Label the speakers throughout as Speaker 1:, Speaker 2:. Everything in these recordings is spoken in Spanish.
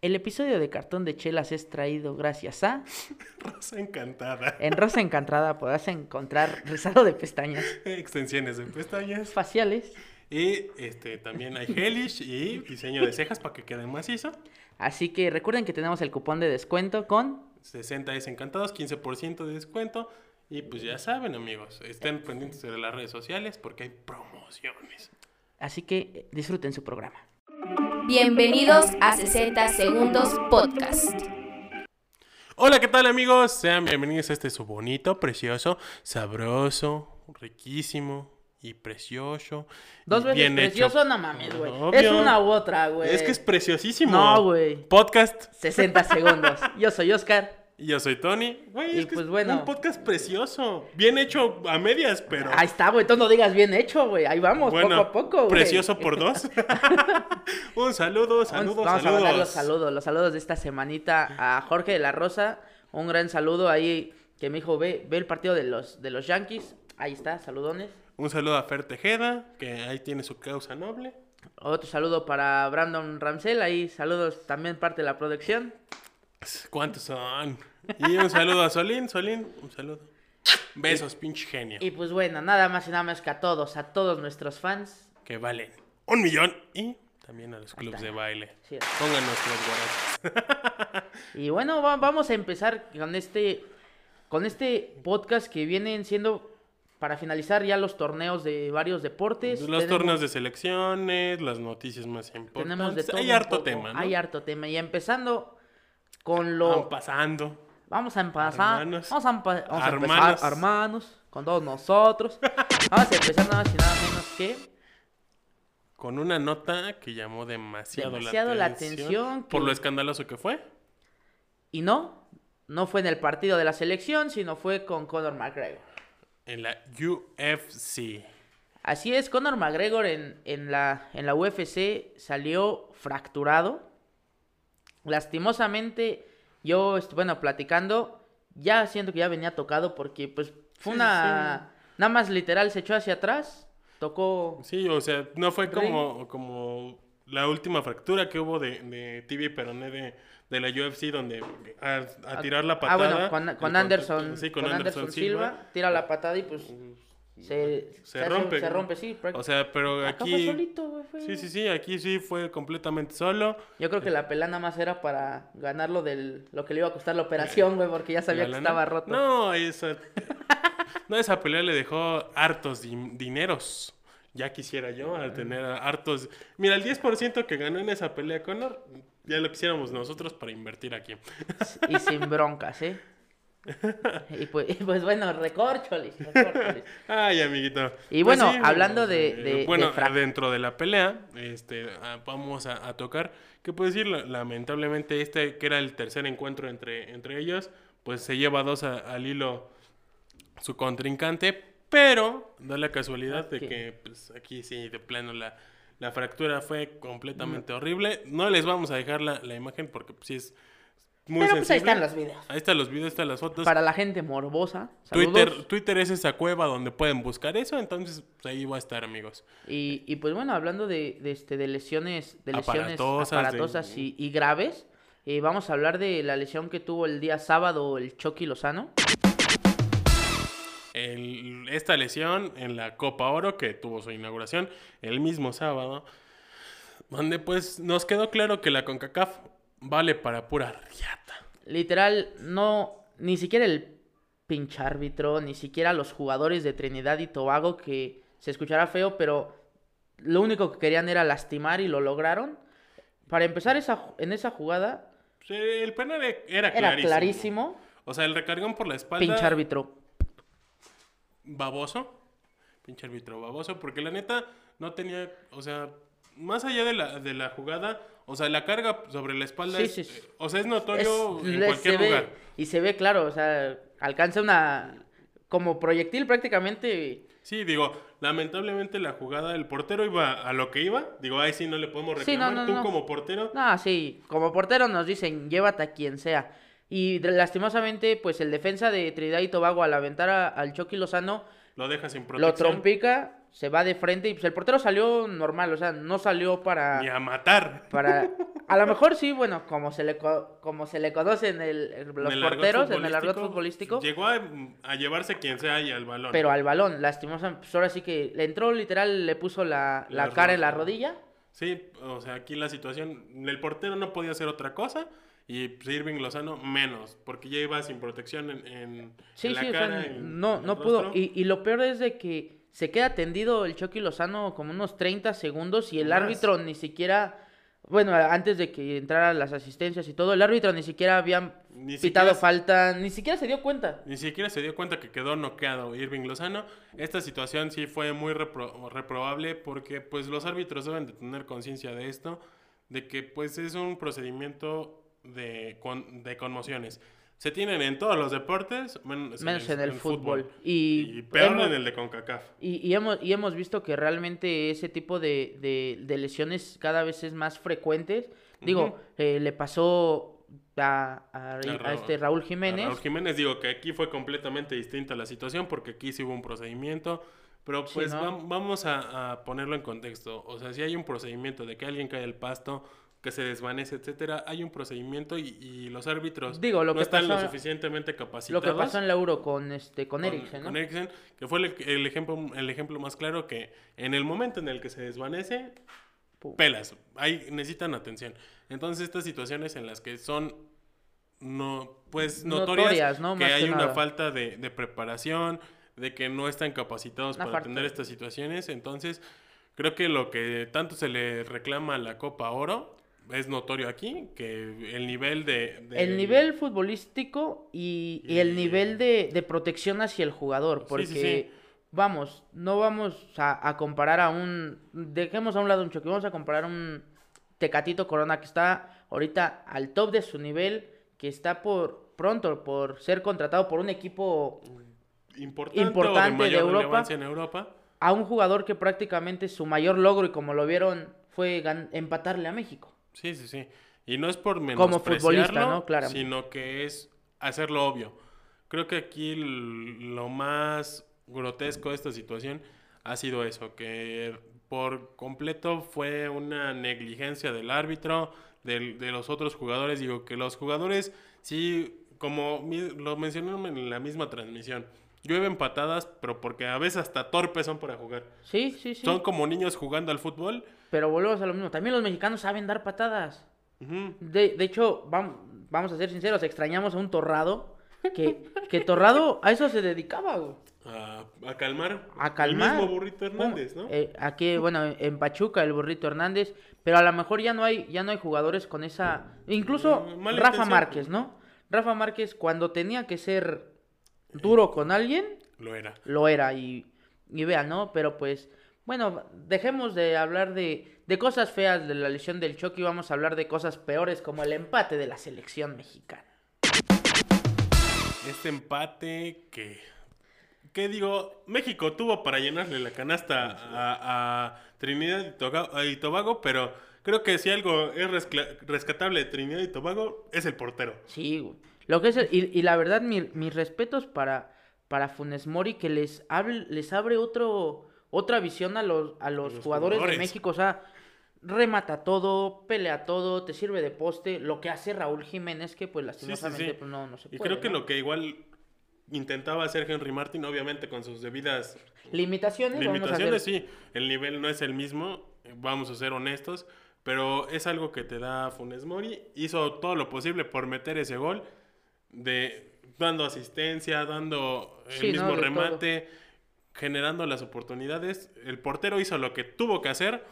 Speaker 1: El episodio de Cartón de Chelas es traído gracias a...
Speaker 2: Rosa encantada.
Speaker 1: En Rosa Encantada podrás encontrar rizado de pestañas,
Speaker 2: Extensiones de pestañas.
Speaker 1: faciales.
Speaker 2: Y este también hay gelish y diseño de cejas para que queden macizo.
Speaker 1: Así que recuerden que tenemos el cupón de descuento con...
Speaker 2: 60 es encantados, 15% de descuento. Y pues ya saben, amigos, estén pendientes de las redes sociales porque hay promociones.
Speaker 1: Así que eh, disfruten su programa.
Speaker 3: Bienvenidos a 60 Segundos Podcast.
Speaker 2: Hola, ¿qué tal, amigos? Sean bienvenidos a este su bonito, precioso, sabroso, riquísimo y precioso.
Speaker 1: Dos veces
Speaker 2: bien hecho.
Speaker 1: precioso, no mames, güey. Es una u otra, güey.
Speaker 2: Es que es preciosísimo.
Speaker 1: No, güey.
Speaker 2: Podcast.
Speaker 1: 60 segundos. Yo soy Oscar.
Speaker 2: Y yo soy Tony. Güey, es que
Speaker 1: pues
Speaker 2: es
Speaker 1: bueno.
Speaker 2: un podcast precioso. Bien hecho a medias, pero.
Speaker 1: Ahí está, güey. Tú no digas bien hecho, güey. Ahí vamos,
Speaker 2: bueno,
Speaker 1: poco a poco, güey.
Speaker 2: Precioso por dos. un saludo, saludos,
Speaker 1: Vamos
Speaker 2: saludos.
Speaker 1: los saludos, los saludos de esta semanita a Jorge de la Rosa. Un gran saludo ahí que me dijo, ve, ve el partido de los, de los Yankees. Ahí está, saludones.
Speaker 2: Un saludo a Fer Tejeda, que ahí tiene su causa noble.
Speaker 1: Otro saludo para Brandon Ramsell. Ahí saludos también parte de la producción.
Speaker 2: ¿Cuántos son? Y un saludo a Solín, Solín, un saludo. Besos, pinche genio.
Speaker 1: Y pues bueno, nada más y nada más que a todos, a todos nuestros fans.
Speaker 2: Que valen un millón. Y también a los clubes de baile.
Speaker 1: Sí.
Speaker 2: Pongan nuestros guarachos.
Speaker 1: Y bueno, va- vamos a empezar con este, con este podcast que vienen siendo para finalizar ya los torneos de varios deportes.
Speaker 2: Los
Speaker 1: Tenemos-
Speaker 2: torneos de selecciones, las noticias más
Speaker 1: Tenemos
Speaker 2: importantes.
Speaker 1: de todo.
Speaker 2: Hay harto
Speaker 1: poco,
Speaker 2: tema, ¿no?
Speaker 1: Hay harto tema. Y empezando con
Speaker 2: Van
Speaker 1: lo.
Speaker 2: pasando.
Speaker 1: Vamos a empezar.
Speaker 2: Hermanos.
Speaker 1: Vamos a, empa- vamos a
Speaker 2: Hermanos.
Speaker 1: empezar, hermanos, con todos nosotros. Vamos a empezar nada más y nada menos que.
Speaker 2: Con una nota que llamó demasiado,
Speaker 1: Demasiado la
Speaker 2: la atención. Por lo escandaloso que fue.
Speaker 1: Y no, no fue en el partido de la selección, sino fue con Conor McGregor.
Speaker 2: En la UFC.
Speaker 1: Así es, Conor McGregor en, en, la, en la UFC salió fracturado. Lastimosamente, yo, est- bueno, platicando, ya siento que ya venía tocado porque pues fue
Speaker 2: Sí,
Speaker 1: una... Nada más literal se echó hacia atrás, tocó...
Speaker 2: Sí, o sea, no fue como, como la última fractura que hubo de, de tibia y peroné de, de la UFC, donde a, a tirar la
Speaker 1: Ah,
Speaker 2: patada.
Speaker 1: bueno, con, con
Speaker 2: contacto-
Speaker 1: Anderson,
Speaker 2: sí,
Speaker 1: con Anderson Silva, tira la patada y pues se,
Speaker 2: Se rompe.
Speaker 1: Se rompe, sí.
Speaker 2: O sea, pero
Speaker 1: Acá fue
Speaker 2: aquí.
Speaker 1: solito, güey, fue-
Speaker 2: Sí, sí, sí, aquí sí fue completamente solo.
Speaker 1: Yo creo que la pelea nada más era para ganar lo, del, lo que le iba a costar la operación, güey, porque ya sabía
Speaker 2: La
Speaker 1: que
Speaker 2: lana.
Speaker 1: estaba roto.
Speaker 2: No, esa. no, esa pelea le dejó hartos din- dineros. Ya quisiera yo al tener hartos. Mira, el 10% que ganó en esa pelea Conor, ya lo quisiéramos nosotros para invertir aquí.
Speaker 1: Y sin broncas, ¿eh? Y pues, y pues bueno, recorcholis, recorcholis.
Speaker 2: Ay, amiguito.
Speaker 1: Y
Speaker 2: Pues
Speaker 1: bueno,
Speaker 2: sí,
Speaker 1: hablando de-
Speaker 2: eh,
Speaker 1: de-
Speaker 2: bueno,
Speaker 1: de
Speaker 2: dentro de la pelea, este, ah, vamos a, a tocar, ¿qué puedo decir? La- Lamentablemente este, que era el tercer encuentro entre, entre ellos, pues se lleva dos a- al hilo su contrincante, pero da la casualidad de
Speaker 1: Ok.
Speaker 2: que pues, aquí sí, de plano, la, la fractura fue completamente horrible. No les vamos a dejar la, la imagen porque pues, sí es muy
Speaker 1: Pero pues ahí están los videos.
Speaker 2: Ahí están los videos, ahí están las fotos.
Speaker 1: Para la gente morbosa.
Speaker 2: Twitter, es esa cueva donde pueden buscar eso, entonces pues, ahí va a estar, amigos.
Speaker 1: Y, y pues bueno, hablando de, de, este, de lesiones, de lesiones
Speaker 2: Aparatosas,
Speaker 1: aparatosas,
Speaker 2: de-
Speaker 1: y, y graves, eh, vamos a hablar de la lesión que tuvo el día sábado el Chucky Lozano.
Speaker 2: El- esta lesión en la Copa Oro, que tuvo su inauguración el mismo sábado, donde pues nos quedó claro que la CONCACAF vale para pura riata.
Speaker 1: Literal, no, ni siquiera el pinche árbitro, ni siquiera los jugadores de Trinidad y Tobago, que se escuchará feo, pero lo único que querían era lastimar y lo lograron. Para empezar esa, en esa jugada,
Speaker 2: Sí, el penal era,
Speaker 1: era
Speaker 2: clarísimo, O sea, el recargón por la espalda.
Speaker 1: pinche árbitro.
Speaker 2: baboso. Pinche árbitro baboso. Porque la neta no tenía. O sea, más allá de la, de la jugada. O sea, la carga sobre la espalda
Speaker 1: Sí,
Speaker 2: es.
Speaker 1: sí, sí.
Speaker 2: eh, O sea, es notorio
Speaker 1: Es-
Speaker 2: en cualquier
Speaker 1: ve-
Speaker 2: lugar.
Speaker 1: y se ve claro, o sea, alcanza una, como proyectil prácticamente,
Speaker 2: Sí, digo, lamentablemente la jugada, el portero iba a lo que iba. Digo, ahí sí no le podemos
Speaker 1: no,
Speaker 2: reclamar.
Speaker 1: no,
Speaker 2: Tú
Speaker 1: no.
Speaker 2: como portero.
Speaker 1: No, sí, como portero nos dicen, llévate a quien sea. Y lastimosamente, pues el defensa de Trinidad y Tobago al aventar a- al Chucky Lozano,
Speaker 2: Lo dejas sin
Speaker 1: lo
Speaker 2: protección.
Speaker 1: trompica se va de frente y pues el portero salió normal, o sea, no salió para...
Speaker 2: Ni a matar.
Speaker 1: Para, a lo mejor sí, bueno, como se le, co- como se le conoce en el, en los
Speaker 2: el
Speaker 1: porteros, en el argot futbolístico,
Speaker 2: Llegó a, a llevarse quien sea y al balón.
Speaker 1: pero al balón, lastimosamente, pues ahora sí que le entró literal, le puso la, la
Speaker 2: La
Speaker 1: cara en la
Speaker 2: ro-
Speaker 1: rodilla.
Speaker 2: Sí, o sea, aquí la situación, el portero no podía hacer otra cosa y pues, Irving Lozano menos, porque ya iba sin protección en, en-
Speaker 1: Sí,
Speaker 2: en la
Speaker 1: sí, o sea,
Speaker 2: cara.
Speaker 1: no, no pudo. Y, y lo peor es de que se queda tendido el Chucky Lozano como unos 30 segundos y el
Speaker 2: Más.
Speaker 1: árbitro ni siquiera, bueno, antes de que entraran las asistencias y todo, el árbitro ni siquiera había
Speaker 2: Ni
Speaker 1: pitado
Speaker 2: siquiera-
Speaker 1: falta, ni siquiera se dio cuenta.
Speaker 2: Ni siquiera se dio cuenta que quedó noqueado Irving Lozano. Esta situación sí fue muy repro- reprobable porque pues los árbitros deben de tener conciencia de esto, de que pues es un procedimiento de, con- de conmociones. Se tienen en todos los deportes, menos,
Speaker 1: Menos en el fútbol. Y,
Speaker 2: Y, peor
Speaker 1: hemos,
Speaker 2: en el de CONCACAF.
Speaker 1: y, y hemos, y hemos visto que realmente ese tipo de, de- de lesiones cada vez es más frecuentes. Digo, eh, le pasó a, a- a
Speaker 2: Ra-
Speaker 1: este Raúl Jiménez.
Speaker 2: Raúl Jiménez, digo que aquí fue completamente distinta la situación porque aquí sí hubo un procedimiento. Pero
Speaker 1: Sí,
Speaker 2: pues vamos a, a ponerlo en contexto. O sea, si hay un procedimiento de que alguien cae al pasto, que se desvanece, etcétera, hay un procedimiento y, y los árbitros
Speaker 1: Digo, lo
Speaker 2: no
Speaker 1: que
Speaker 2: están lo suficientemente
Speaker 1: Lo
Speaker 2: capacitados.
Speaker 1: que pasó en la Euro con este con, Eriksen, ¿no?
Speaker 2: con Eriksen, que fue el, el ejemplo, el ejemplo más claro que en el momento en el que se desvanece,
Speaker 1: Pum.
Speaker 2: pelas, ahí necesitan atención. Entonces estas situaciones en las que son no pues notorias,
Speaker 1: Notorias, ¿no?
Speaker 2: que hay
Speaker 1: que
Speaker 2: una
Speaker 1: nada.
Speaker 2: falta de, de preparación, de que no están capacitados
Speaker 1: Una
Speaker 2: para atender
Speaker 1: de-
Speaker 2: estas situaciones, entonces creo que lo que tanto se le reclama a la Copa Oro es notorio aquí, que el nivel de... de-
Speaker 1: El nivel futbolístico y, y el nivel de, de protección hacia el jugador, porque
Speaker 2: sí, sí.
Speaker 1: vamos, no vamos a, a comparar a un, dejemos a un lado un choque, vamos a comparar a un Tecatito Corona que está ahorita al top de su nivel, que está por pronto por ser contratado por un equipo
Speaker 2: importante,
Speaker 1: importante
Speaker 2: de
Speaker 1: Europa.
Speaker 2: relevancia en Europa.
Speaker 1: a un jugador que prácticamente su mayor logro y como lo vieron fue empatarle a México.
Speaker 2: Sí, sí, sí. Y no es por
Speaker 1: Como futbolista,
Speaker 2: menospreciarlo,
Speaker 1: ¿no? Claro.
Speaker 2: sino que es hacerlo obvio. Creo que aquí lo más grotesco de esta situación ha sido eso, que por completo fue una negligencia del árbitro, del- de los otros jugadores. Digo que los jugadores, sí, como lo mencionaron en la misma transmisión, llueven patadas, pero porque a veces hasta torpes son para jugar.
Speaker 1: Sí, sí, sí.
Speaker 2: Son como niños jugando al fútbol.
Speaker 1: Pero volvemos a lo mismo. También los mexicanos saben dar patadas. De, de hecho, vamos, vamos a ser sinceros, extrañamos a un Torrado. Que, que Torrado a eso se dedicaba, güey.
Speaker 2: a, a calmar.
Speaker 1: A calmar.
Speaker 2: El mismo Burrito Hernández, ¿no?
Speaker 1: Eh, aquí, bueno, en Pachuca, el burrito Hernández. Pero a lo mejor ya no hay, ya no hay jugadores con esa. Incluso
Speaker 2: Mm,
Speaker 1: Rafa. Márquez, ¿no? Rafa Márquez, cuando tenía que ser duro con alguien,
Speaker 2: Lo era.
Speaker 1: lo era. Y, y vean, ¿no? Pero pues, bueno, dejemos de hablar de, de cosas feas de la lesión del Chucky. Vamos a hablar de cosas peores como el empate de la selección mexicana.
Speaker 2: Este empate que. ¿Qué digo? México tuvo para llenarle la canasta a, a Trinidad y y Tobago, pero creo que si algo es rescatable de Trinidad y Tobago es el portero.
Speaker 1: Sí, güey. Lo que es el- y, y la verdad, mi- mis respetos para, para Funes Mori, que les abre, les abre otro, otra visión a los, a los,
Speaker 2: los
Speaker 1: jugadores,
Speaker 2: jugadores.
Speaker 1: de México. O sea, remata todo, pelea todo, te sirve de poste. Lo que hace Raúl Jiménez, que pues lastimosamente
Speaker 2: sí.
Speaker 1: pues, no, no se
Speaker 2: Y
Speaker 1: puede.
Speaker 2: creo que
Speaker 1: ¿no?
Speaker 2: lo que igual intentaba hacer Henry Martin, obviamente con sus debidas
Speaker 1: Limitaciones,
Speaker 2: Limitaciones, sí. El nivel no es el mismo, eh, vamos a ser honestos, pero es algo que te da Funes Mori. Hizo todo lo posible por meter ese gol, de dando asistencia, dando el mismo remate, generando las oportunidades. El portero hizo lo que tuvo que hacer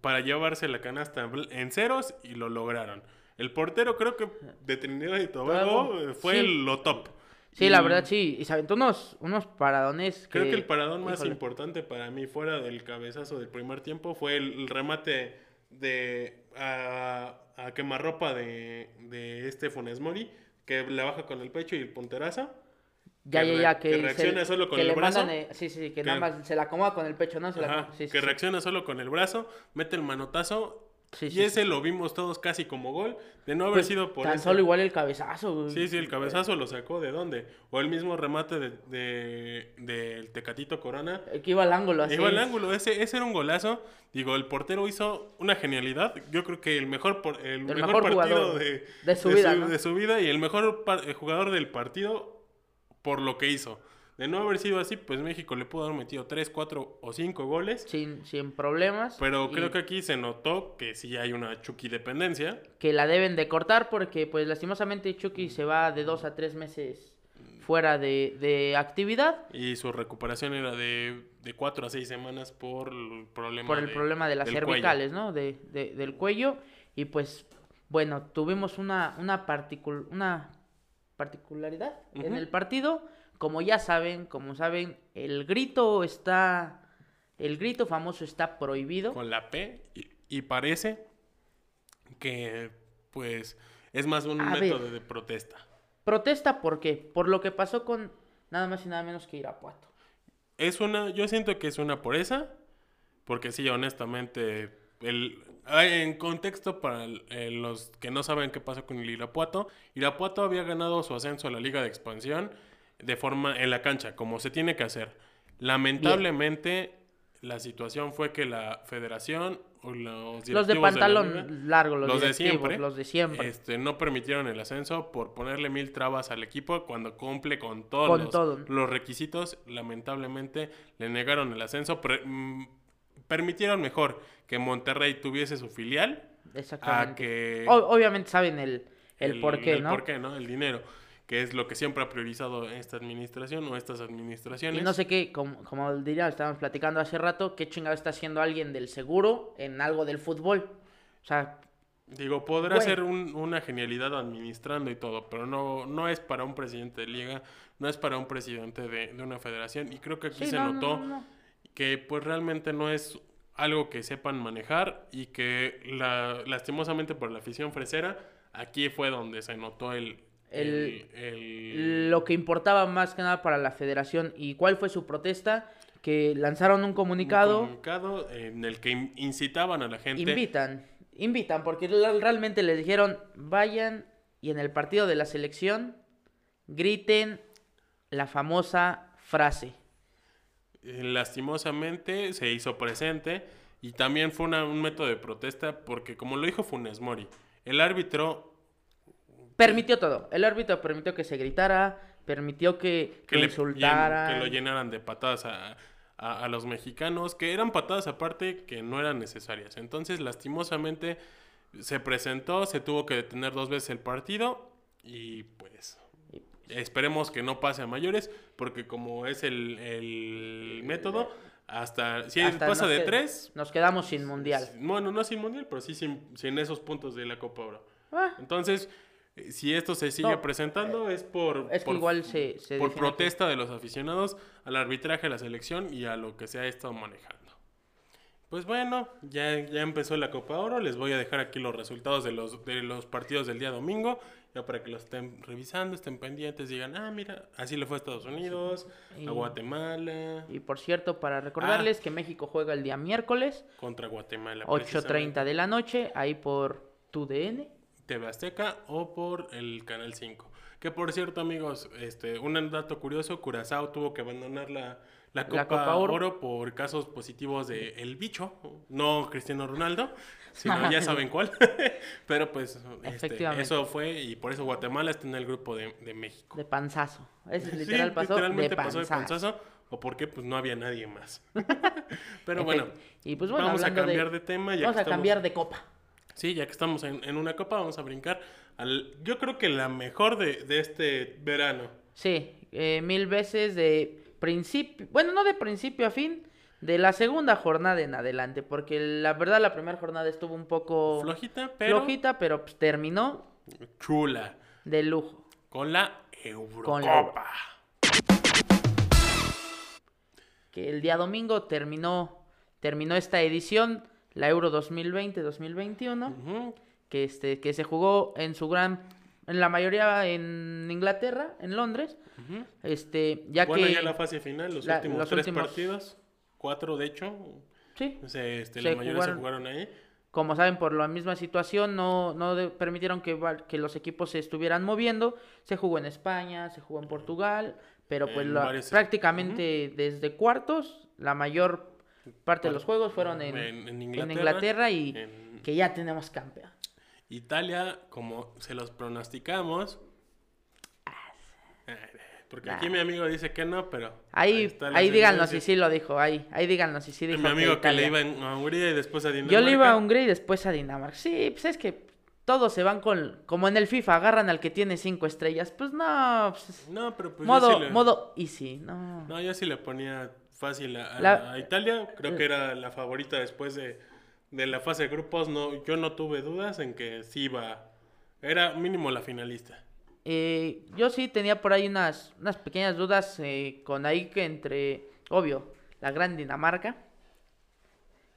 Speaker 2: para llevarse la canasta en ceros y lo lograron. El portero creo que de Trinidad y Tobago eh, fue
Speaker 1: sí.
Speaker 2: lo top.
Speaker 1: Sí, la verdad, sí. Y se aventó unos, unos paradones.
Speaker 2: Creo que el paradón más
Speaker 1: híjole.
Speaker 2: importante para mí fuera del cabezazo del primer tiempo fue el, remate de a, a quemarropa de, de este Funes Mori, que le baja con el pecho y el punterazo.
Speaker 1: Ya,
Speaker 2: que
Speaker 1: ya, ya. Que,
Speaker 2: que
Speaker 1: se-
Speaker 2: reacciona solo con
Speaker 1: que
Speaker 2: el
Speaker 1: le
Speaker 2: brazo.
Speaker 1: mandan, eh, sí, sí, que,
Speaker 2: Que-
Speaker 1: nada más se la acomoda con el pecho, ¿no? Se la
Speaker 2: Ajá,
Speaker 1: acomoda- sí, sí,
Speaker 2: que
Speaker 1: sí.
Speaker 2: reacciona solo con el brazo, mete el manotazo
Speaker 1: Sí,
Speaker 2: y
Speaker 1: sí,
Speaker 2: ese lo vimos todos casi como gol, de no haber
Speaker 1: Pues,
Speaker 2: sido por
Speaker 1: Tan
Speaker 2: ese.
Speaker 1: solo igual el cabezazo, güey.
Speaker 2: Sí, sí, el cabezazo lo sacó de dónde. O el mismo remate de, de- del Tecatito Corona.
Speaker 1: Que iba al ángulo así.
Speaker 2: Iba al ángulo, ese, ese era un golazo. Digo, el portero hizo una genialidad. Yo creo que el mejor, por- el mejor,
Speaker 1: mejor
Speaker 2: partido
Speaker 1: jugador
Speaker 2: de,
Speaker 1: de su vida, ¿no?
Speaker 2: de su vida y el mejor par- eh, jugador del partido por lo que hizo. De no haber sido así, pues México le pudo haber metido 3, 4 o 5 goles.
Speaker 1: Sin, sin problemas.
Speaker 2: Pero creo que aquí se notó que sí hay una Chucky dependencia.
Speaker 1: que la deben de cortar porque pues lastimosamente Chucky se va de dos a tres meses fuera de, de actividad
Speaker 2: Y su recuperación era de, de 4 a 6 semanas por el problema,
Speaker 1: por el
Speaker 2: de-
Speaker 1: problema de las
Speaker 2: del cuello.
Speaker 1: cervicales, ¿no? De, de- del cuello y pues bueno, tuvimos una una, particul- una particularidad en el partido, como ya saben, como saben, el grito está el grito famoso está prohibido.
Speaker 2: con la P y, y parece que pues es más un
Speaker 1: A
Speaker 2: método
Speaker 1: ver.
Speaker 2: de protesta.
Speaker 1: Protesta ¿por qué? Por lo que pasó con nada más y nada menos que Irapuato.
Speaker 2: Es una, yo siento que es una por esa, porque sí, honestamente, el, en contexto para eh, los que no saben qué pasó con el Irapuato, Irapuato había ganado su ascenso a la Liga de Expansión de forma en la cancha, como se tiene que hacer. Lamentablemente, la situación fue que la federación o los
Speaker 1: Los de
Speaker 2: la
Speaker 1: pantalón largo, los,
Speaker 2: los de siempre,
Speaker 1: los de siempre.
Speaker 2: este, no permitieron el ascenso por ponerle mil trabas al equipo cuando cumple con todos
Speaker 1: Con
Speaker 2: los,
Speaker 1: todo.
Speaker 2: los requisitos. Lamentablemente le negaron el ascenso. pre- mm, permitieron mejor que Monterrey tuviese su filial a
Speaker 1: Exactamente.
Speaker 2: que
Speaker 1: O- obviamente saben el, el, por qué,
Speaker 2: el
Speaker 1: ¿no?
Speaker 2: por qué, ¿no? El dinero, que es lo que siempre ha priorizado esta administración o estas administraciones.
Speaker 1: Y no sé qué, como, como diría, estábamos platicando hace rato, qué chingado está haciendo alguien del seguro en algo del fútbol. O sea,
Speaker 2: Digo, podrá ser un- una genialidad administrando y todo, pero no, no es para un presidente de liga, no es para un presidente de, de una federación. Y creo que aquí
Speaker 1: sí,
Speaker 2: se
Speaker 1: no, no,
Speaker 2: notó
Speaker 1: no, no.
Speaker 2: Que pues realmente no es algo que sepan manejar y que la, lastimosamente por la afición fresera, aquí fue donde se notó el...
Speaker 1: El-
Speaker 2: el-
Speaker 1: Lo que importaba más que nada para la federación. Y cuál fue su protesta, que lanzaron un
Speaker 2: un
Speaker 1: comunicado,
Speaker 2: comunicado en el que in- incitaban a la gente
Speaker 1: invitan, invitan, porque realmente les dijeron, vayan y en el partido de la selección griten la famosa frase.
Speaker 2: Eh, lastimosamente se hizo presente y también fue una- un método de protesta porque como lo dijo Funes Mori, el árbitro
Speaker 1: Permitió todo. El árbitro permitió que se gritara, permitió que,
Speaker 2: que,
Speaker 1: que
Speaker 2: le
Speaker 1: insultaran.
Speaker 2: que lo llenaran de patadas a, a- a los mexicanos, que eran patadas aparte que no eran necesarias. Entonces lastimosamente se presentó, se tuvo que detener dos veces el partido y pues esperemos que no pase a mayores porque como es el, el método, hasta si
Speaker 1: Hasta
Speaker 2: pasa de tres,
Speaker 1: Nos quedamos sin mundial.
Speaker 2: Bueno, no sin mundial, pero sí sin, sin esos puntos de la Copa Oro.
Speaker 1: Ah,
Speaker 2: Entonces, eh, si esto se sigue
Speaker 1: No,
Speaker 2: presentando es por,
Speaker 1: es que
Speaker 2: por,
Speaker 1: igual se, se
Speaker 2: por protesta de los aficionados al arbitraje de la selección y a lo que se ha estado manejando. Pues bueno, ya, ya empezó la Copa Oro. Les voy a dejar aquí los resultados de los, de los partidos del día domingo. Ya para que los estén revisando, estén pendientes, digan, ah, mira, así le fue a Estados Unidos,
Speaker 1: Y-
Speaker 2: a Guatemala.
Speaker 1: Y por cierto, para recordarles
Speaker 2: Ah.
Speaker 1: que México juega el día miércoles,
Speaker 2: contra Guatemala.
Speaker 1: 8.30 de la noche, ahí por tu DN.
Speaker 2: TV Azteca o por el Canal 5. Que por cierto, amigos, este, un dato curioso, Curazao tuvo que abandonar la, la Copa,
Speaker 1: La Copa
Speaker 2: Oro.
Speaker 1: Oro.
Speaker 2: por casos positivos de el bicho, no Cristiano Ronaldo, sino ya saben cuál. Pero pues este, eso fue y por eso Guatemala está en el grupo de, de México.
Speaker 1: De panzazo.
Speaker 2: Sí,
Speaker 1: literal pasó
Speaker 2: literalmente
Speaker 1: de
Speaker 2: pasó de
Speaker 1: panzazo.
Speaker 2: o porque pues no había nadie más. Pero bueno,
Speaker 1: y pues bueno,
Speaker 2: vamos a cambiar de, tema. Ya
Speaker 1: Vamos
Speaker 2: que
Speaker 1: a
Speaker 2: estamos-
Speaker 1: cambiar de copa.
Speaker 2: Sí, ya que estamos en, en una copa, vamos a brincar al, yo creo que la mejor de, de este verano.
Speaker 1: Sí, eh, mil veces de principio, bueno, no de principio a fin, de la segunda jornada en adelante, porque la verdad la primera jornada estuvo un poco
Speaker 2: Flojita, pero
Speaker 1: flojita, pero pues, terminó
Speaker 2: chula.
Speaker 1: de lujo.
Speaker 2: Con la Eurocopa.
Speaker 1: Con la- Que el día domingo terminó, terminó esta edición, la Euro 2020-2021,
Speaker 2: Ujú.
Speaker 1: Que, este, que se jugó en su gran, en la mayoría en Inglaterra, en Londres,
Speaker 2: Ujú.
Speaker 1: este, ya
Speaker 2: bueno,
Speaker 1: que...
Speaker 2: ya la fase final, los
Speaker 1: la-
Speaker 2: últimos
Speaker 1: los
Speaker 2: tres
Speaker 1: últimos-
Speaker 2: partidos, cuatro de hecho,
Speaker 1: Sí,
Speaker 2: se- este,
Speaker 1: Se
Speaker 2: la mayoría se
Speaker 1: jugaron-
Speaker 2: jugaron ahí.
Speaker 1: como saben, por la misma situación, no, no de- permitieron que, que los equipos se estuvieran moviendo. Se jugó en España, se jugó en Portugal, pero pues la- prácticamente desde cuartos, la mayor parte de los juegos fueron en,
Speaker 2: en- en
Speaker 1: en
Speaker 2: Inglaterra,
Speaker 1: Inglaterra y que ya tenemos campeón.
Speaker 2: Italia, como se los pronosticamos. Porque aquí mi amigo dice que no, pero.
Speaker 1: Ahí,
Speaker 2: la
Speaker 1: ahí díganos si sí lo dijo, ahí, ahí díganos si sí dijo
Speaker 2: Mi amigo que le iba a Hungría y después a Dinamarca.
Speaker 1: Yo le iba a Hungría y después a Dinamarca. Sí, pues es que todos se van con, como en el FIFA, agarran al que tiene cinco estrellas. Pues no, pues,
Speaker 2: No, pero pues
Speaker 1: modo,
Speaker 2: yo sí le...
Speaker 1: modo easy, no.
Speaker 2: No, yo sí le ponía fácil a, a-
Speaker 1: La-
Speaker 2: a Italia. Creo que era la favorita después de, de la fase de grupos. No, yo no tuve dudas en que sí iba. Era mínimo la finalista.
Speaker 1: Eh, yo sí tenía por ahí unas, unas pequeñas dudas eh, con ahí que entre, obvio, la gran Dinamarca.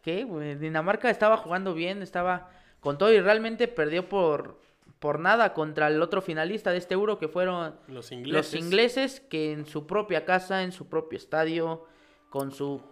Speaker 1: Que Dinamarca estaba jugando bien, estaba con todo y realmente perdió por, por nada contra el otro finalista de este Euro que fueron
Speaker 2: Los ingleses.
Speaker 1: los ingleses que en su propia casa, en su propio estadio, con su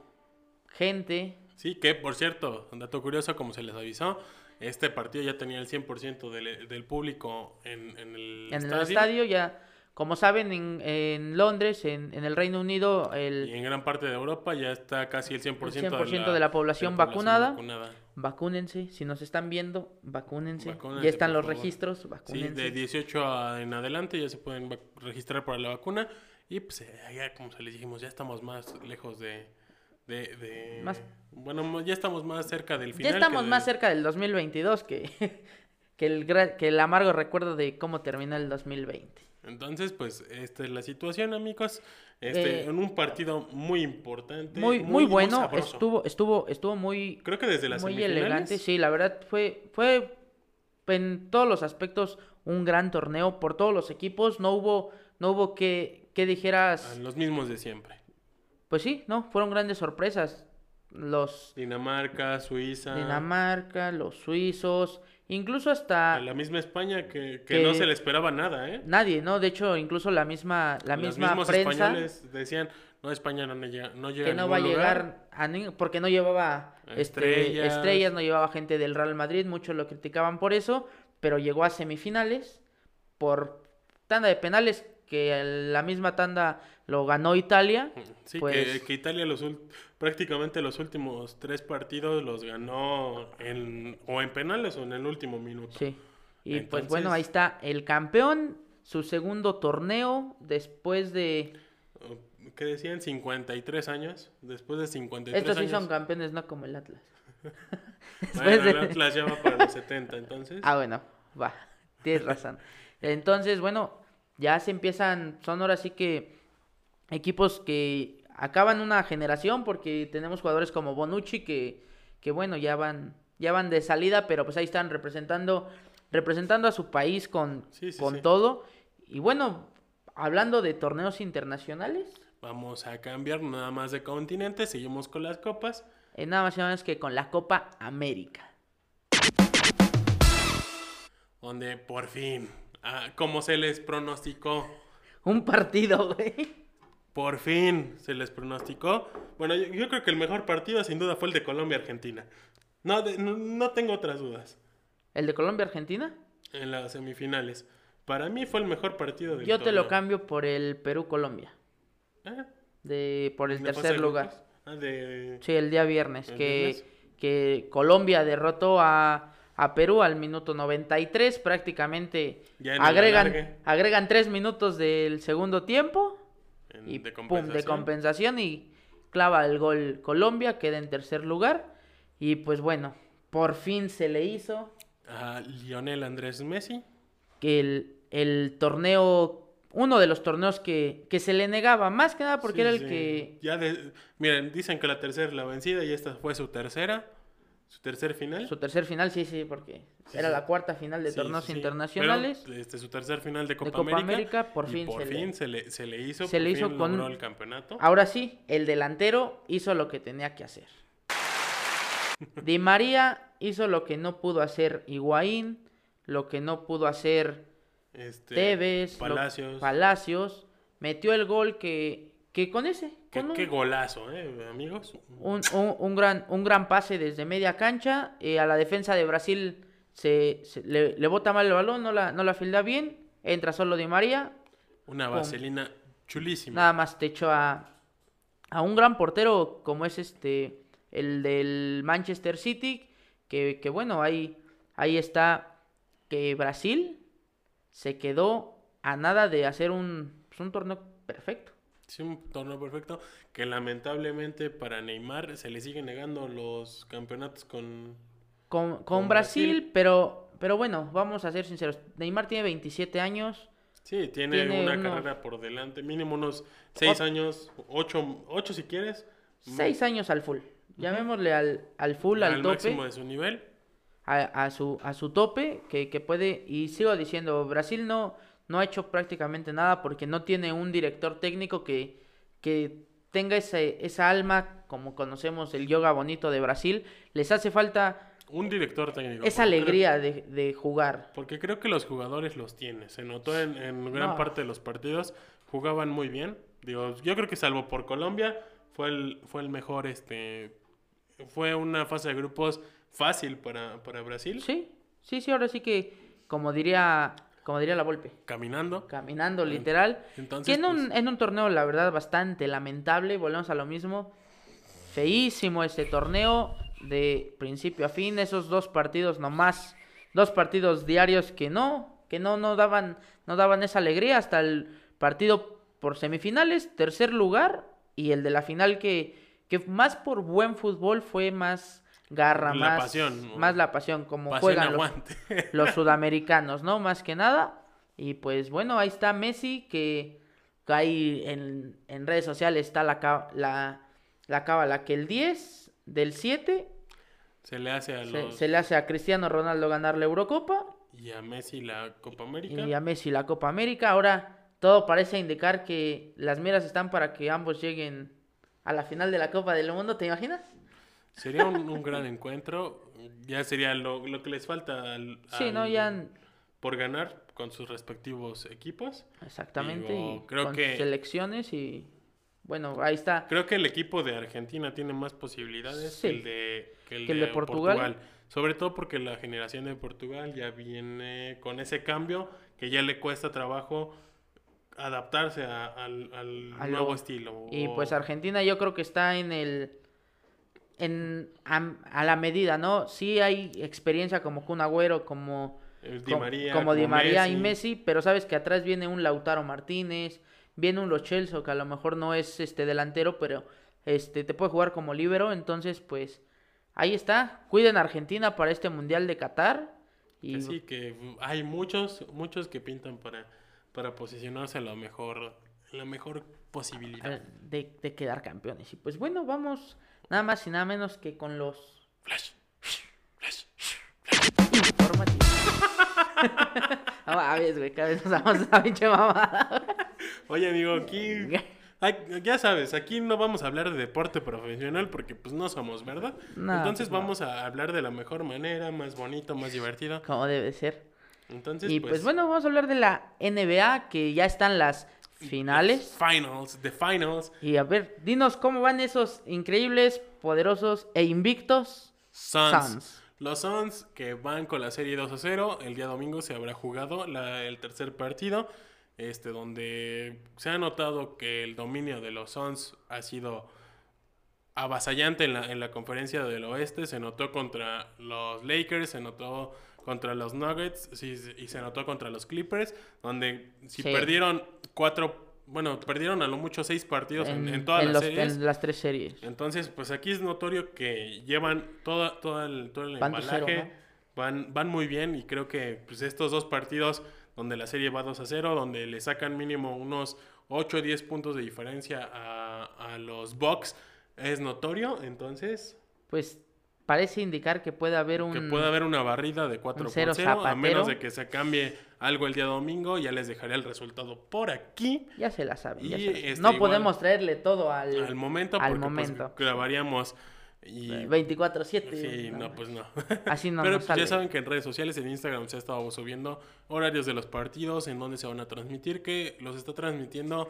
Speaker 1: gente.
Speaker 2: Sí, que por cierto, un dato curioso, como se les avisó, este partido ya tenía el 100% del, del público en, en el
Speaker 1: En
Speaker 2: estadio.
Speaker 1: el estadio ya, como saben, en, en Londres, en, en el Reino Unido, el,
Speaker 2: Y en gran parte de Europa ya está casi el 100%,
Speaker 1: El 100% de la población vacunada.
Speaker 2: vacunada.
Speaker 1: Vacúnense, si nos están viendo, vacúnense.
Speaker 2: Vacúnense,
Speaker 1: ya están los
Speaker 2: favor.
Speaker 1: registros,
Speaker 2: Sí,
Speaker 1: vacúnense.
Speaker 2: de 18 a- en adelante ya se pueden registrar para la vacuna. Y pues eh, ya, como se les dijimos, ya estamos más lejos de... de, de-
Speaker 1: Más-
Speaker 2: Bueno, ya estamos más cerca del
Speaker 1: ya
Speaker 2: final. que
Speaker 1: estamos
Speaker 2: del-
Speaker 1: más cerca del 2022 que, que, el, que el amargo recuerdo de cómo terminó el 2020.
Speaker 2: Entonces, pues esta es la situación, amigos. Este,
Speaker 1: Eh,
Speaker 2: en un partido muy importante.
Speaker 1: Muy, muy, bueno,
Speaker 2: sabroso.
Speaker 1: estuvo, estuvo, estuvo muy,
Speaker 2: Creo que desde las
Speaker 1: muy elegante, sí, la verdad fue, fue en todos los aspectos un gran torneo por todos los equipos, no hubo, no hubo que, que dijeras,
Speaker 2: a Los mismos de siempre.
Speaker 1: Pues sí, no, fueron grandes sorpresas, los
Speaker 2: Dinamarca, Suiza.
Speaker 1: Dinamarca, los suizos, incluso hasta
Speaker 2: a La misma España que, que
Speaker 1: Que-
Speaker 2: no se le esperaba nada, ¿eh?
Speaker 1: nadie, ¿no? De hecho, incluso la misma, la
Speaker 2: Los
Speaker 1: misma
Speaker 2: mismos
Speaker 1: prensa
Speaker 2: españoles decían, no, España no, llega, no llega
Speaker 1: que no va a
Speaker 2: ningún lugar".
Speaker 1: llegar a ni- porque no llevaba este,
Speaker 2: Estrellas.
Speaker 1: estrellas, no llevaba gente del Real Madrid, muchos lo criticaban por eso, pero llegó a semifinales por tanda de penales que la misma tanda lo ganó Italia.
Speaker 2: Sí,
Speaker 1: Pues-
Speaker 2: que, que Italia los prácticamente los últimos tres partidos los ganó en, o en penales o en el último minuto.
Speaker 1: Sí. Y pues bueno, ahí está el campeón, su segundo torneo después de
Speaker 2: ¿Qué decían? 53 años. Después de 53
Speaker 1: estos sí son campeones, no como el Atlas.
Speaker 2: Bueno,
Speaker 1: Después de-
Speaker 2: el Atlas ya va para los 70, entonces.
Speaker 1: Ah, bueno, va, tienes razón. Entonces, bueno, ya se empiezan, son ahora sí que equipos que acaban una generación porque tenemos jugadores como Bonucci que, que bueno, ya van, ya van de salida, pero pues ahí están representando, representando a su país con,
Speaker 2: Sí, sí,
Speaker 1: con
Speaker 2: sí.
Speaker 1: todo. Y bueno, hablando de torneos internacionales,
Speaker 2: Vamos a cambiar nada más de continente. Seguimos con las copas.
Speaker 1: eh, nada más y nada menos que con la Copa América.
Speaker 2: Donde por fin, ah, como se les pronosticó,
Speaker 1: Un partido, güey.
Speaker 2: por fin se les pronosticó. Bueno, yo, yo creo que el mejor partido sin duda fue el de Colombia-Argentina. No, de- no, no tengo otras dudas
Speaker 1: ¿El de Colombia-Argentina?
Speaker 2: en las semifinales. Para mí fue el mejor partido del
Speaker 1: Yo te lo cambio por el Perú-Colombia.
Speaker 2: Ah,
Speaker 1: de por el
Speaker 2: ¿de fase
Speaker 1: tercer lugar.
Speaker 2: Ah, de...
Speaker 1: Sí, el día viernes,
Speaker 2: ¿El
Speaker 1: que,
Speaker 2: viernes?
Speaker 1: que Colombia derrotó a, a Perú al minuto 93, prácticamente agregan, agregan tres minutos del segundo tiempo
Speaker 2: en-
Speaker 1: y
Speaker 2: de
Speaker 1: pum, de
Speaker 2: compensación.
Speaker 1: compensación y clava el gol Colombia, queda en tercer lugar y pues bueno, por fin se le hizo
Speaker 2: A Lionel Andrés Messi.
Speaker 1: que el, el torneo, uno de los torneos que, que se le negaba, más que nada porque
Speaker 2: Sí,
Speaker 1: era el
Speaker 2: sí.
Speaker 1: que...
Speaker 2: Ya de- miren, dicen que la tercera es la vencida y esta fue su tercera, su tercer final.
Speaker 1: Su tercer final, sí, sí, porque
Speaker 2: Sí,
Speaker 1: era
Speaker 2: sí.
Speaker 1: la cuarta final de
Speaker 2: Sí,
Speaker 1: torneos internacionales.
Speaker 2: Pero, este, su tercer final de Copa,
Speaker 1: Copa
Speaker 2: América,
Speaker 1: América, por
Speaker 2: y
Speaker 1: fin
Speaker 2: por
Speaker 1: se le-
Speaker 2: fin se, le, se le hizo,
Speaker 1: se
Speaker 2: por
Speaker 1: le hizo
Speaker 2: fin
Speaker 1: con-
Speaker 2: el campeonato.
Speaker 1: Ahora sí, el delantero hizo lo que tenía que hacer. Di María hizo lo que no pudo hacer Higuaín, lo que no pudo hacer
Speaker 2: Este,
Speaker 1: Tevez, lo-
Speaker 2: Palacios.
Speaker 1: Palacios, metió el gol que, que con ese,
Speaker 2: Qué,
Speaker 1: con un,
Speaker 2: qué golazo, ¿eh, amigos?
Speaker 1: un, un- un gran, un gran pase desde media cancha, eh, a la defensa de Brasil se, se- le, le bota mal el balón, no la, no la filda bien, entra solo Di María,
Speaker 2: Una vaselina chulísima.
Speaker 1: nada más te echó a, a un gran portero como es este el del Manchester City que, que bueno ahí ahí está que Brasil se quedó a nada de hacer un, pues, un torneo perfecto
Speaker 2: Sí, un torneo perfecto que lamentablemente para Neymar se le siguen negando los campeonatos con...
Speaker 1: con, con
Speaker 2: Con
Speaker 1: Brasil,
Speaker 2: Brasil.
Speaker 1: pero pero bueno vamos a ser sinceros Neymar tiene 27 años
Speaker 2: Sí, tiene,
Speaker 1: Tiene
Speaker 2: una
Speaker 1: unos-
Speaker 2: carrera por delante, mínimo unos seis
Speaker 1: Ot-
Speaker 2: años, ocho, ocho si quieres.
Speaker 1: seis años al full llamémosle al, al full al,
Speaker 2: al
Speaker 1: tope
Speaker 2: máximo de su nivel.
Speaker 1: a, a su, a su tope que, que puede, y sigo diciendo, Brasil no, no ha hecho prácticamente nada porque no tiene un director técnico que, que tenga ese, esa alma, como conocemos el yoga bonito de Brasil, les hace falta
Speaker 2: Un director técnico.
Speaker 1: esa alegría de, de jugar.
Speaker 2: porque creo que los jugadores los tiene. Se notó en, en gran
Speaker 1: No.
Speaker 2: parte de los partidos. Jugaban muy bien. Digo, yo creo que salvo por Colombia, fue el, fue el mejor, este... Fue una fase de grupos fácil para, para Brasil.
Speaker 1: Sí, sí, sí, ahora sí que, como diría, como diría la Volpe,
Speaker 2: Caminando.
Speaker 1: caminando literal.
Speaker 2: Entonces,
Speaker 1: que en un,
Speaker 2: pues,
Speaker 1: en un torneo, la verdad, bastante lamentable. Volvemos a lo mismo. Feísimo este torneo de principio a fin. Esos dos partidos nomás. Dos partidos diarios que no, que no, no daban, no daban esa alegría. Hasta el partido por semifinales, tercer lugar. Y el de la final que, que más por buen fútbol fue más garra,
Speaker 2: La
Speaker 1: más,
Speaker 2: pasión,
Speaker 1: más la pasión, como
Speaker 2: pasión
Speaker 1: juegan los, sudamericanos, ¿no? Más que nada. Y pues bueno, ahí está Messi, que que ahí en, en redes sociales está la, la, la cábala, que el 10 del 7
Speaker 2: Se le hace a
Speaker 1: se le hace a Cristiano Ronaldo ganar la Eurocopa
Speaker 2: Y a Messi la Copa América.
Speaker 1: y a Messi la Copa América. Ahora todo parece indicar que las miras están para que ambos lleguen a la final de la Copa del Mundo, ¿te imaginas?
Speaker 2: Sería un, un gran encuentro. Ya sería lo, lo que les falta al-
Speaker 1: Sí, ¿no?
Speaker 2: al-
Speaker 1: Ya
Speaker 2: por ganar con sus respectivos equipos.
Speaker 1: exactamente, y
Speaker 2: creo
Speaker 1: con
Speaker 2: que-
Speaker 1: sus selecciones y bueno, ahí está.
Speaker 2: Creo que el equipo de Argentina tiene más posibilidades
Speaker 1: Sí.
Speaker 2: que el de, que el
Speaker 1: Que
Speaker 2: de
Speaker 1: de Portugal.
Speaker 2: Sobre todo porque la generación de Portugal ya viene con ese cambio que ya le cuesta trabajo adaptarse a- al, al nuevo estilo.
Speaker 1: Y
Speaker 2: O-
Speaker 1: pues Argentina yo creo que está en el en a, a la medida, ¿no? Sí hay experiencia como Kun Agüero, como
Speaker 2: Di
Speaker 1: com-
Speaker 2: María,
Speaker 1: como Di María y
Speaker 2: Messi.
Speaker 1: Pero sabes que atrás viene un Lautaro Martínez, viene un Lo Celso que a lo mejor no es este delantero, pero este te puede jugar como líbero, entonces pues ahí está. Cuiden a Argentina para este Mundial de Qatar y
Speaker 2: Que sí, que hay muchos, muchos que pintan para, para posicionarse a la mejor, la mejor posibilidad.
Speaker 1: eh, de, de quedar campeones. Y pues bueno, vamos nada más y nada menos que con los
Speaker 2: Flash, flash.
Speaker 1: informativos. No mames, güey, cada vez nos damos esa pinche mamada.
Speaker 2: Oye, amigo, aquí, ya sabes, aquí no vamos a hablar de deporte profesional porque pues no somos, ¿verdad?
Speaker 1: No,
Speaker 2: Entonces
Speaker 1: pues, no.
Speaker 2: vamos a hablar de la mejor manera, más bonito, más divertido.
Speaker 1: Como debe ser.
Speaker 2: Entonces,
Speaker 1: Y pues bueno, vamos a hablar de la NBA, que ya están las finales.
Speaker 2: Finals, the finals.
Speaker 1: Y a ver, dinos cómo van esos increíbles, poderosos e invictos
Speaker 2: Suns.
Speaker 1: Suns.
Speaker 2: Los Suns que van con la serie 2 a 0. El día domingo se habrá jugado la- el tercer partido. Este, donde se ha notado que el dominio de los Suns ha sido avasallante en la, en la conferencia del oeste. Se notó contra los Lakers, se notó contra los Nuggets y se notó contra los Clippers. Donde si
Speaker 1: Sí.
Speaker 2: perdieron cuatro, bueno, perdieron a lo mucho seis partidos en, en todas
Speaker 1: en
Speaker 2: las
Speaker 1: los-
Speaker 2: series.
Speaker 1: en las tres series.
Speaker 2: Entonces, pues aquí es notorio que llevan toda, toda el, todo el
Speaker 1: Van
Speaker 2: embalaje,
Speaker 1: cero,
Speaker 2: van, van muy bien y creo que pues estos dos partidos donde la serie va 2 a 0, donde le sacan mínimo unos 8 o 10 puntos de diferencia a, a los Bucks, es notorio, entonces
Speaker 1: Pues parece indicar que puede haber un...
Speaker 2: que puede haber una barrida de 4
Speaker 1: un
Speaker 2: por
Speaker 1: cero
Speaker 2: 0, a menos de que se cambie algo el día domingo, ya les dejaré el resultado por aquí.
Speaker 1: Ya se la saben. ya
Speaker 2: Y,
Speaker 1: se la saben.
Speaker 2: este,
Speaker 1: no
Speaker 2: igual-
Speaker 1: podemos traerle todo al,
Speaker 2: Al momento,
Speaker 1: al
Speaker 2: porque pues,
Speaker 1: momento.
Speaker 2: grabaríamos y
Speaker 1: 24-7.
Speaker 2: Sí,
Speaker 1: no,
Speaker 2: no, pues no.
Speaker 1: Así no
Speaker 2: Pero
Speaker 1: nos sale.
Speaker 2: ya saben que en redes sociales, en Instagram, se ha estado subiendo horarios de los partidos, en dónde se van a transmitir, que los está transmitiendo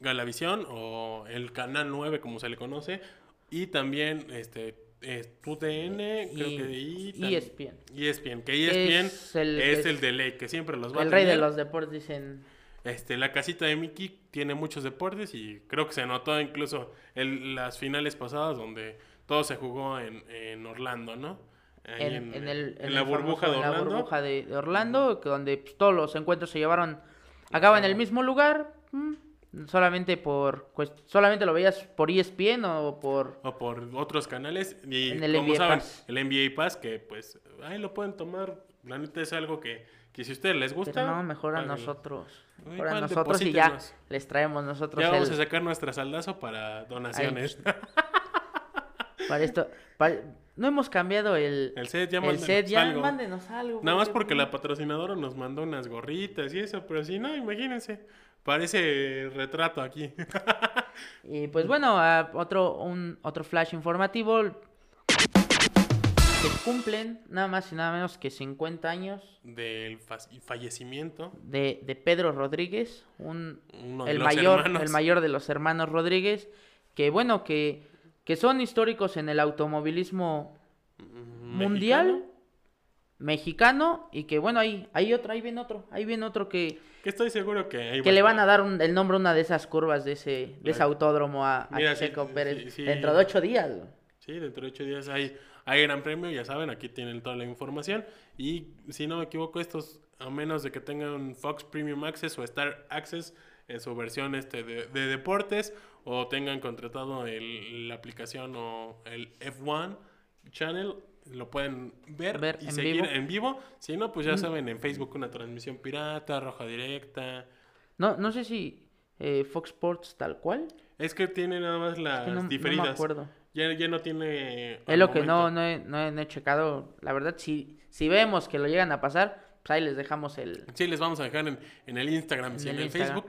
Speaker 2: Galavisión o el Canal 9 como se le conoce y también este es TUDN, creo
Speaker 1: Y-
Speaker 2: que y
Speaker 1: ESPN.
Speaker 2: ESPN, que ESPN
Speaker 1: Es
Speaker 2: es
Speaker 1: el-
Speaker 2: el,
Speaker 1: es-
Speaker 2: de ley, que siempre los va a
Speaker 1: El rey de los deportes dicen.
Speaker 2: Este, la casita de Mickey tiene muchos deportes y creo que se notó incluso en las finales pasadas donde todo se jugó en, en Orlando, ¿no? Ahí
Speaker 1: En, en el,
Speaker 2: en la
Speaker 1: el
Speaker 2: burbuja
Speaker 1: famoso-
Speaker 2: de
Speaker 1: en la
Speaker 2: Orlando.
Speaker 1: burbuja de, de Orlando, que donde pues, todos los encuentros se llevaron a cabo en el mismo lugar. mm, solamente por cuest- solamente lo veías por ESPN o por
Speaker 2: o por otros canales. Y
Speaker 1: En el
Speaker 2: como
Speaker 1: NBA
Speaker 2: saben
Speaker 1: Pass.
Speaker 2: el NBA Pass que pues ahí lo pueden tomar. La neta es algo que, que si a ustedes les gusta
Speaker 1: pero no mejor a nosotros.
Speaker 2: Ay,
Speaker 1: mejor a nosotros y ya les traemos nosotros
Speaker 2: ya vamos
Speaker 1: el-
Speaker 2: a sacar nuestra saldazo para donaciones.
Speaker 1: Para esto para- no hemos cambiado el
Speaker 2: el set ya
Speaker 1: el
Speaker 2: mándenos
Speaker 1: set ya
Speaker 2: algo.
Speaker 1: mándenos algo
Speaker 2: nada más
Speaker 1: porque-
Speaker 2: porque la patrocinadora nos mandó unas gorritas y eso pero si no imagínense parece retrato aquí
Speaker 1: Y pues bueno, otro, un, otro flash informativo. Que cumplen nada más y nada menos que 50 años
Speaker 2: del fa- fallecimiento
Speaker 1: de, de Pedro Rodríguez, un,
Speaker 2: uno
Speaker 1: el, mayor,
Speaker 2: hermanos.
Speaker 1: el mayor de los hermanos Rodríguez, que bueno, que, que son históricos en el automovilismo
Speaker 2: Mm,
Speaker 1: mundial,
Speaker 2: mexicano,
Speaker 1: y que bueno, ahí, ahí otro, ahí viene otro, ahí viene otro que,
Speaker 2: que estoy seguro que ahí
Speaker 1: que le van a dar un- el nombre a una de esas curvas de ese, de ese autódromo a, a
Speaker 2: Mira, sí,
Speaker 1: Checo
Speaker 2: sí,
Speaker 1: Pérez
Speaker 2: sí.
Speaker 1: dentro de ocho días. güey.
Speaker 2: Sí, dentro de ocho días hay, hay gran premio, ya saben, aquí tienen toda la información. Y si no me equivoco, estos, a menos de que tengan Fox Premium Access o Star Access en su versión este de, de deportes, o tengan contratado el- la aplicación o el F1 Channel, lo pueden ver,
Speaker 1: Ver
Speaker 2: y
Speaker 1: en
Speaker 2: seguir
Speaker 1: vivo. Mm.
Speaker 2: en vivo. Si no, pues ya saben, en Facebook una transmisión pirata, roja directa.
Speaker 1: No, no sé si eh, Fox Sports tal cual.
Speaker 2: Es que tiene nada más las
Speaker 1: Es que no, no
Speaker 2: diferidas.
Speaker 1: me acuerdo.
Speaker 2: ya, ya no tiene...
Speaker 1: Es lo que no, no, he, no, he, no he checado. La verdad, si, si vemos que lo llegan a pasar, pues ahí les dejamos el...
Speaker 2: Sí, les vamos a dejar en, en el Instagram y
Speaker 1: En el
Speaker 2: el. Facebook.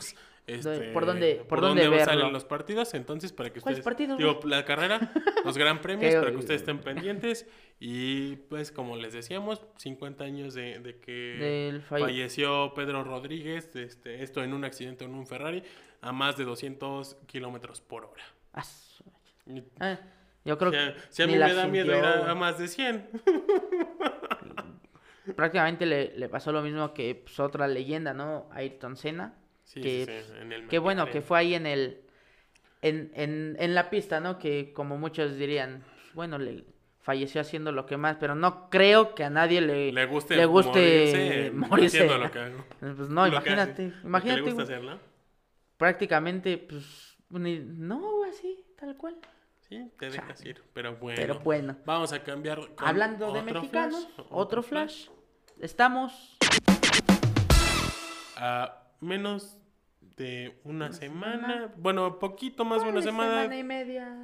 Speaker 2: Este,
Speaker 1: por dónde- por dónde verlo.
Speaker 2: salen los partidos, entonces para que
Speaker 1: ¿Cuáles
Speaker 2: ustedes...
Speaker 1: partidos,
Speaker 2: Digo, la carrera, los gran premios, para que ustedes estén pendientes. Y pues como les decíamos, 50 años de, de que
Speaker 1: falle-
Speaker 2: falleció Pedro Rodríguez, este, esto en un accidente en un Ferrari, a más de 200 kilómetros por hora.
Speaker 1: Ah, ah, yo creo
Speaker 2: si a,
Speaker 1: que
Speaker 2: si a mí me da miedo ir a, a más de 100.
Speaker 1: prácticamente le, le pasó lo mismo que pues, otra leyenda, ¿no? Ayrton Senna.
Speaker 2: Sí,
Speaker 1: que,
Speaker 2: sí, sí, en el
Speaker 1: bueno que fue ahí en el... En, en, en la pista, ¿no? Que como muchos dirían, bueno, le falleció haciendo lo que más, pero no creo que a nadie le,
Speaker 2: le guste,
Speaker 1: le guste
Speaker 2: morirse,
Speaker 1: morirse.
Speaker 2: haciendo lo que hago.
Speaker 1: Pues no,
Speaker 2: lo que hace,
Speaker 1: imagínate,
Speaker 2: lo que le
Speaker 1: imagínate,
Speaker 2: gusta hacer, ¿no?
Speaker 1: prácticamente, pues, no, así, tal cual.
Speaker 2: Sí, te dejas ir, pero bueno.
Speaker 1: Pero bueno,
Speaker 2: Vamos a cambiar. con
Speaker 1: hablando de mexicanos,
Speaker 2: flash,
Speaker 1: otro flash, estamos
Speaker 2: A menos de una,
Speaker 1: Una
Speaker 2: semana,
Speaker 1: semana.
Speaker 2: bueno, poquito más de una
Speaker 1: Ay,
Speaker 2: semana,
Speaker 1: y media.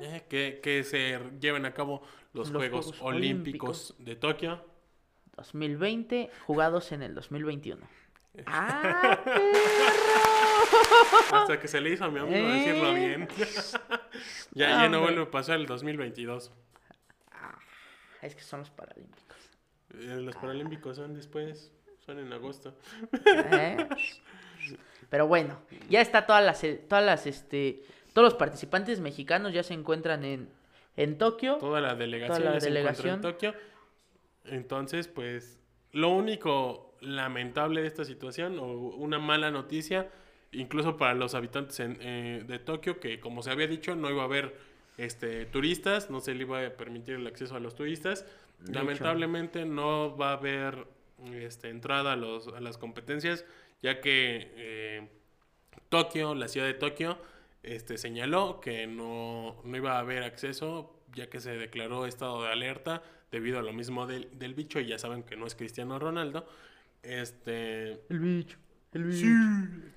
Speaker 2: eh, que, que se lleven a cabo los,
Speaker 1: Los
Speaker 2: Juegos,
Speaker 1: Juegos
Speaker 2: Olímpicos, de Tokio.
Speaker 1: 2020, jugados en el 2021. ¡Ah, perro!
Speaker 2: Hasta que se le hizo a mi amigo decirlo
Speaker 1: Eh.
Speaker 2: bien. ya, ya no vuelve a pasar el 2022.
Speaker 1: Es que son los paralímpicos.
Speaker 2: Eh, Los Paralímpicos son después, son en agosto.
Speaker 1: ¿eh? Pero bueno, ya está todas las, todas las, este, todos los participantes mexicanos ya se encuentran en, en Tokio.
Speaker 2: Toda la delegación
Speaker 1: la
Speaker 2: ya se encuentra en Tokio. Entonces, pues, lo único lamentable de esta situación, o una mala noticia, incluso para los habitantes en- eh, de Tokio, que como se había dicho, no iba a haber este, turistas, no se le iba a permitir el acceso a los turistas. Lamentablemente no va a haber este, entrada a, los, a las competencias, ya que eh, Tokio, la ciudad de Tokio, este, señaló que no, no iba a haber acceso, ya que se declaró estado de alerta debido a lo mismo del, del bicho, y ya saben que no es Cristiano Ronaldo. Este,
Speaker 1: El bicho, el bicho.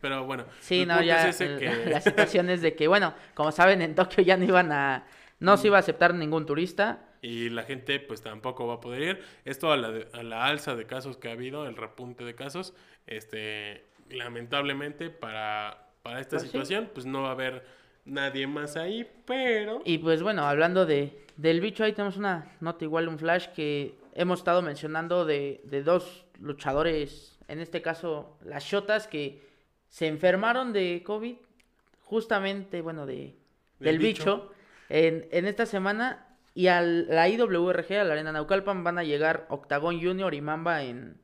Speaker 2: pero bueno,
Speaker 1: Sí, no, ya
Speaker 2: es ese
Speaker 1: el-
Speaker 2: que-
Speaker 1: la situación es de que, bueno, como saben, en Tokio ya no iban a, no se iba a aceptar ningún turista.
Speaker 2: Y la gente pues tampoco va a poder ir. Esto a la, de- a la alza de casos que ha habido, el repunte de casos, este, lamentablemente para, para esta
Speaker 1: Pues sí.
Speaker 2: situación pues no va a haber nadie más ahí, pero...
Speaker 1: Y pues bueno, hablando de, del bicho, ahí tenemos una nota igual, un flash que hemos estado mencionando de, de dos luchadores, en este caso las Shotas, que se enfermaron de COVID justamente, bueno, de,
Speaker 2: Del
Speaker 1: del
Speaker 2: bicho.
Speaker 1: bicho, en, en esta semana. Y a la IWRG, a la Arena Naucalpan, van a llegar Octagon Junior y Mamba en,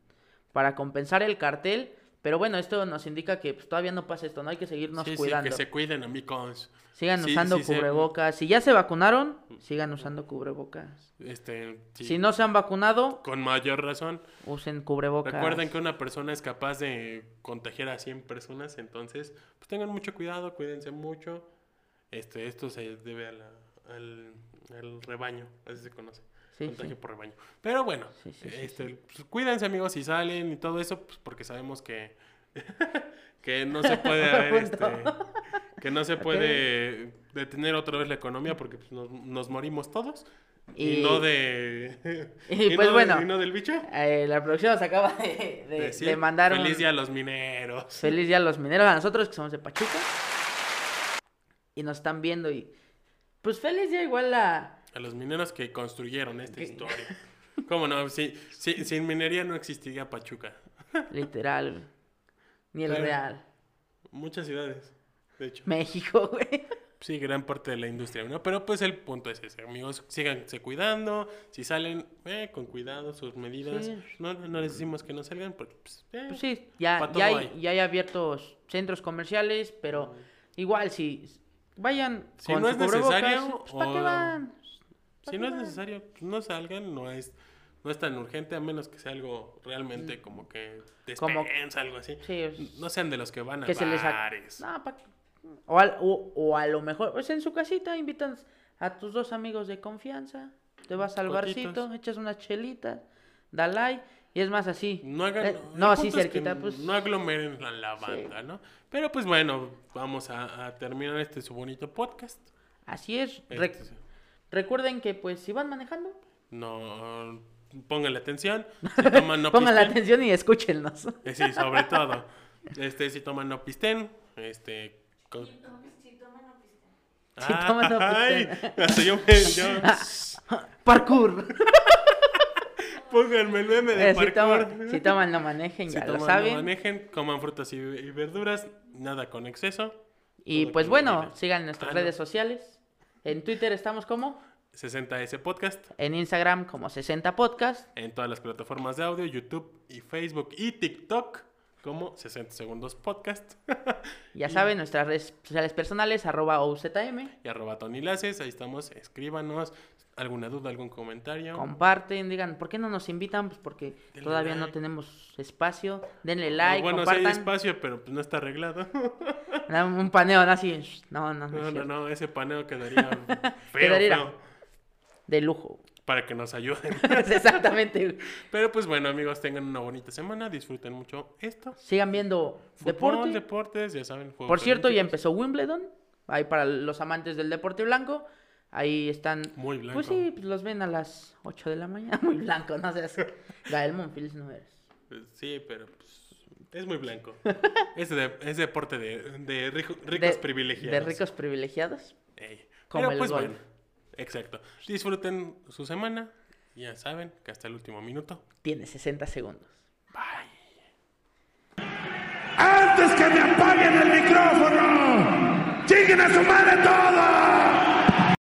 Speaker 1: para compensar el cartel. Pero bueno, esto nos indica que pues, todavía no pasa esto, no hay que seguirnos
Speaker 2: Sí, sí,
Speaker 1: cuidando.
Speaker 2: que se cuiden, amigos.
Speaker 1: Sigan
Speaker 2: Sí,
Speaker 1: usando
Speaker 2: sí
Speaker 1: cubrebocas. Si ya se vacunaron, sigan usando cubrebocas.
Speaker 2: Este,
Speaker 1: Si no se han vacunado,
Speaker 2: Con mayor razón.
Speaker 1: usen cubrebocas.
Speaker 2: Recuerden que una persona es capaz de contagiar a 100 personas, entonces pues tengan mucho cuidado, cuídense mucho. Este, esto se debe a la- al, al rebaño, así se conoce.
Speaker 1: Sí,
Speaker 2: contagio
Speaker 1: sí.
Speaker 2: por rebaño. Pero bueno,
Speaker 1: Sí, sí,
Speaker 2: este, pues, cuídense amigos si salen y todo eso, pues porque sabemos que que no se puede haber, este, que no se puede detener otra vez la economía porque pues, nos, nos morimos todos y,
Speaker 1: Y-
Speaker 2: no de
Speaker 1: y pues
Speaker 2: no de-
Speaker 1: bueno.
Speaker 2: y no del bicho.
Speaker 1: Eh, la producción nos acaba de, de-
Speaker 2: Decir,
Speaker 1: de mandar
Speaker 2: Feliz
Speaker 1: un
Speaker 2: día a los mineros.
Speaker 1: feliz día a los mineros, a nosotros que somos de Pachuca. Y nos están viendo y... Pues feliz día igual a...
Speaker 2: A los mineros que construyeron esta
Speaker 1: ¿Qué?
Speaker 2: historia. ¿Cómo no? Si- si- sin minería no existiría Pachuca.
Speaker 1: Literal. Ni el
Speaker 2: Claro.
Speaker 1: real.
Speaker 2: Muchas ciudades, de hecho.
Speaker 1: México, güey.
Speaker 2: Sí, gran parte de la industria, ¿no? Pero pues el punto es ese, amigos. Síganse cuidando. Si salen, eh, con cuidado, sus medidas.
Speaker 1: Sí.
Speaker 2: No, no les decimos que no salgan porque, pues, eh,
Speaker 1: Pues sí, ya, ya, hay,
Speaker 2: hay.
Speaker 1: ya hay abiertos centros comerciales, pero igual si vayan
Speaker 2: Si
Speaker 1: con
Speaker 2: no es necesario,
Speaker 1: pues, ¿para qué van?
Speaker 2: Si no es necesario, pues, no salgan, no es, no es tan urgente, a menos que sea algo realmente como que
Speaker 1: Mm. Como-
Speaker 2: despensa, algo así.
Speaker 1: Sí, es-
Speaker 2: No sean de los que van a
Speaker 1: que se les sa-
Speaker 2: bares.
Speaker 1: No, pa- o, al- o, o a lo mejor, pues en su casita invitan a tus dos amigos de confianza, te vas al
Speaker 2: Coquitos.
Speaker 1: barcito, echas unas chelitas, da like, y es más así.
Speaker 2: No hagan.
Speaker 1: Eh, no, así
Speaker 2: punto es que
Speaker 1: cerquita, pues.
Speaker 2: No aglomeren a la
Speaker 1: Sí.
Speaker 2: banda, ¿no? Pero pues bueno, vamos a, a terminar este su bonito podcast.
Speaker 1: Así es. Re-
Speaker 2: Este,
Speaker 1: recuerden que pues si van manejando,
Speaker 2: no pongan la atención. Si toman, no
Speaker 1: pongan la
Speaker 2: pisten.
Speaker 1: atención y escúchennos.
Speaker 2: Eh, sí, sobre todo. Este, si toman, no pisten. Este. con-
Speaker 1: Si toman, no
Speaker 2: Ay,
Speaker 1: pisten.
Speaker 2: hasta yo me. yo-
Speaker 1: Parkour.
Speaker 2: Pónganme el meme de
Speaker 1: Eh, si, toman, si toman, no manejen,
Speaker 2: Si
Speaker 1: ya lo
Speaker 2: toman, no
Speaker 1: saben.
Speaker 2: manejen, coman frutas y, y verduras, nada con exceso.
Speaker 1: Y pues bueno, sigan nuestras
Speaker 2: Ah, no.
Speaker 1: redes sociales. En Twitter estamos como,
Speaker 2: 60S Podcast
Speaker 1: en Instagram como 60 Podcast.
Speaker 2: en todas las plataformas de audio, YouTube y Facebook y TikTok como 60 Segundos Podcast
Speaker 1: Ya saben, nuestras redes sociales personales, arroba OZM.
Speaker 2: y arroba Tony Laces, ahí estamos, escríbanos alguna duda, algún comentario.
Speaker 1: Comparten, digan, ¿por qué no nos invitan? Pues porque
Speaker 2: Denle
Speaker 1: todavía no tenemos espacio. Denle like,
Speaker 2: bueno, sí hay
Speaker 1: compartan.
Speaker 2: espacio, pero pues no está arreglado.
Speaker 1: Un paneo, ¿no? Así, no, no, no,
Speaker 2: no, ese paneo quedaría feo,
Speaker 1: Quedaría-
Speaker 2: feo,
Speaker 1: De lujo.
Speaker 2: Para que nos ayuden.
Speaker 1: Exactamente.
Speaker 2: Pero pues bueno, amigos, tengan una bonita semana, disfruten mucho esto.
Speaker 1: Sigan viendo
Speaker 2: Fútbol,
Speaker 1: deporte.
Speaker 2: deportes, ya saben.
Speaker 1: Por cierto, ya empezó Wimbledon. Ahí para los amantes del deporte blanco. Ahí están.
Speaker 2: Muy blanco.
Speaker 1: Pues sí, pues los ven a las 8 de la mañana. Muy blanco, no seas. Gael Monfils no eres.
Speaker 2: Pues, Sí, pero pues, es muy blanco. es, de- es deporte de, de rico- ricos
Speaker 1: De-
Speaker 2: privilegiados.
Speaker 1: De ricos privilegiados.
Speaker 2: Ey.
Speaker 1: como
Speaker 2: Pero
Speaker 1: el
Speaker 2: pues
Speaker 1: golf.
Speaker 2: bueno, exacto. Disfruten su semana. Ya saben que hasta el último minuto.
Speaker 1: Tiene 60 segundos.
Speaker 4: antes que me apaguen el micrófono. ¡Lleguen a su madre todos!